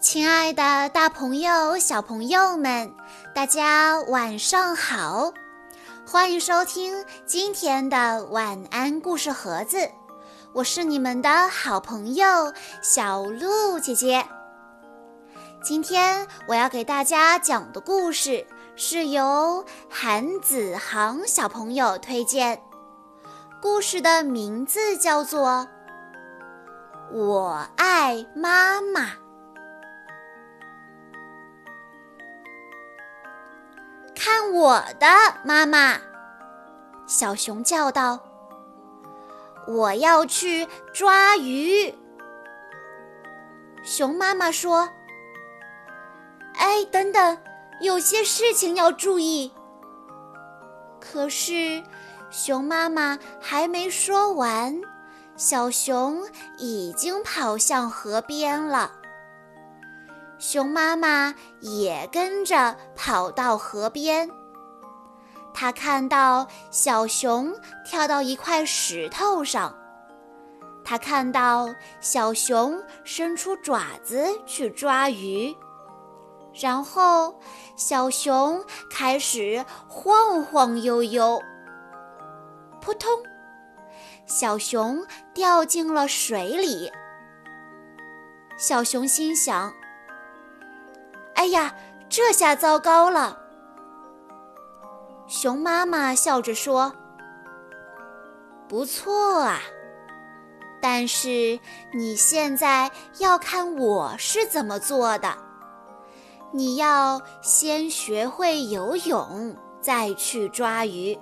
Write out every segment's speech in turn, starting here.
亲爱的，大朋友、小朋友们，大家晚上好！欢迎收听今天的晚安故事盒子，我是你们的好朋友小鹿姐姐。今天我要给大家讲的故事是由韩子航小朋友推荐，故事的名字叫做《我爱妈妈》。看我的，妈妈！小熊叫道：“我要去抓鱼。”熊妈妈说：“哎，等等，有些事情要注意。”可是，熊妈妈还没说完，小熊已经跑向河边了。熊妈妈也跟着跑到河边。她看到小熊跳到一块石头上，她看到小熊伸出爪子去抓鱼，然后小熊开始晃晃悠悠。扑通，小熊掉进了水里。小熊心想。哎呀，这下糟糕了！熊妈妈笑着说：“不错啊，但是你现在要看我是怎么做的。你要先学会游泳，再去抓鱼。”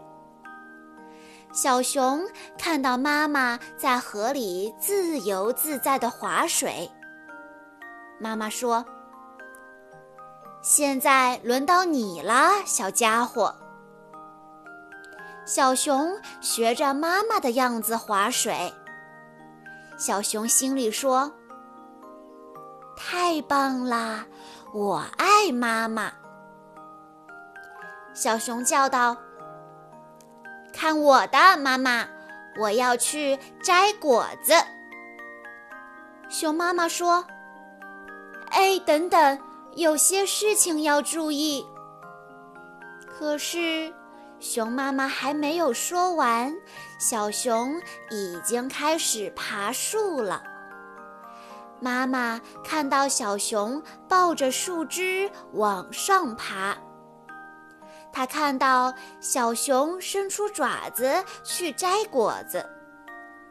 小熊看到妈妈在河里自由自在地划水，妈妈说。现在轮到你了，小家伙。小熊学着妈妈的样子划水。小熊心里说：“太棒啦，我爱妈妈。”小熊叫道：“看我的，妈妈！我要去摘果子。”熊妈妈说：“哎，等等。”有些事情要注意。可是，熊妈妈还没有说完，小熊已经开始爬树了。妈妈看到小熊抱着树枝往上爬，她看到小熊伸出爪子去摘果子，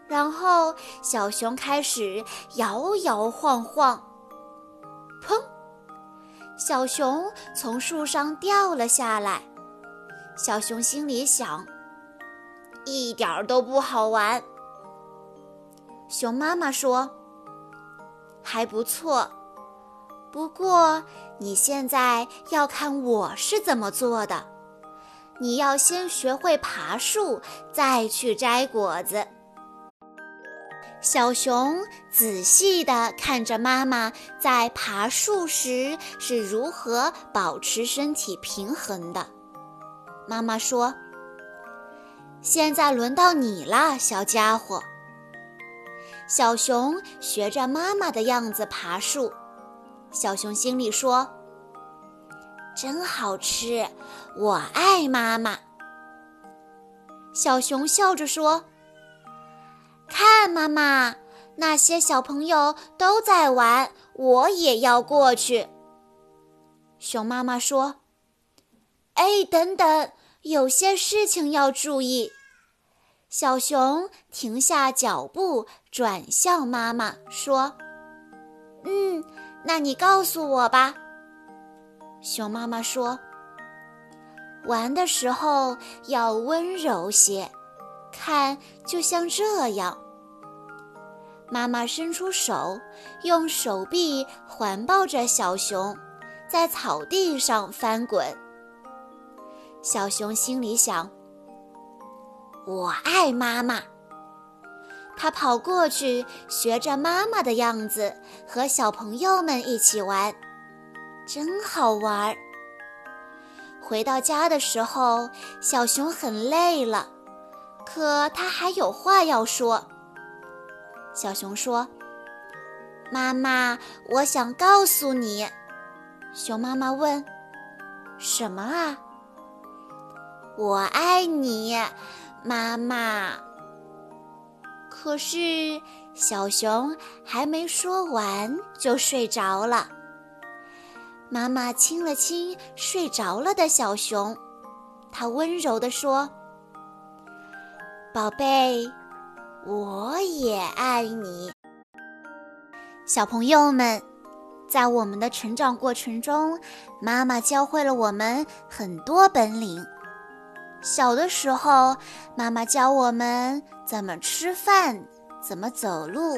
然后小熊开始摇摇晃晃，砰！小熊从树上掉了下来，小熊心里想：“一点儿都不好玩。”熊妈妈说：“还不错，不过你现在要看我是怎么做的。你要先学会爬树，再去摘果子。”小熊仔细地看着妈妈在爬树时是如何保持身体平衡的。妈妈说：“现在轮到你了，小家伙。”小熊学着妈妈的样子爬树，小熊心里说：“真好吃，我爱妈妈。”小熊笑着说。妈妈，那些小朋友都在玩，我也要过去。熊妈妈说：“哎，等等，有些事情要注意。”小熊停下脚步，转向妈妈说：“嗯，那你告诉我吧。”熊妈妈说：“玩的时候要温柔些。”看，就像这样。妈妈伸出手，用手臂环抱着小熊，在草地上翻滚。小熊心里想：“我爱妈妈。”他跑过去，学着妈妈的样子，和小朋友们一起玩，真好玩儿。回到家的时候，小熊很累了。可他还有话要说。小熊说：“妈妈，我想告诉你。”熊妈妈问：“什么啊？”“我爱你，妈妈。”可是小熊还没说完就睡着了。妈妈亲了亲睡着了的小熊，她温柔地说：“宝贝，我也爱你。”小朋友们，在我们的成长过程中，妈妈教会了我们很多本领。小的时候，妈妈教我们怎么吃饭，怎么走路。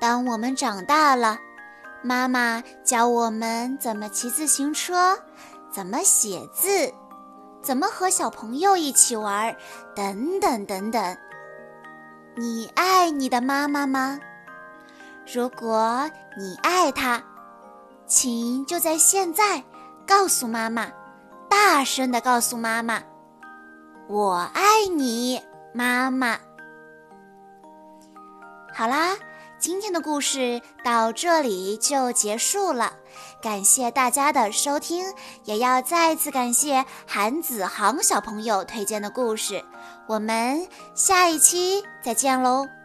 当我们长大了，妈妈教我们怎么骑自行车，怎么写字，怎么和小朋友一起玩，等等等等。你爱你的妈妈吗？如果你爱她，请就在现在告诉妈妈，大声的告诉妈妈：“我爱你，妈妈。”好啦。今天的故事到这里就结束了，感谢大家的收听，也要再次感谢韩子航小朋友推荐的故事。我们下一期再见喽！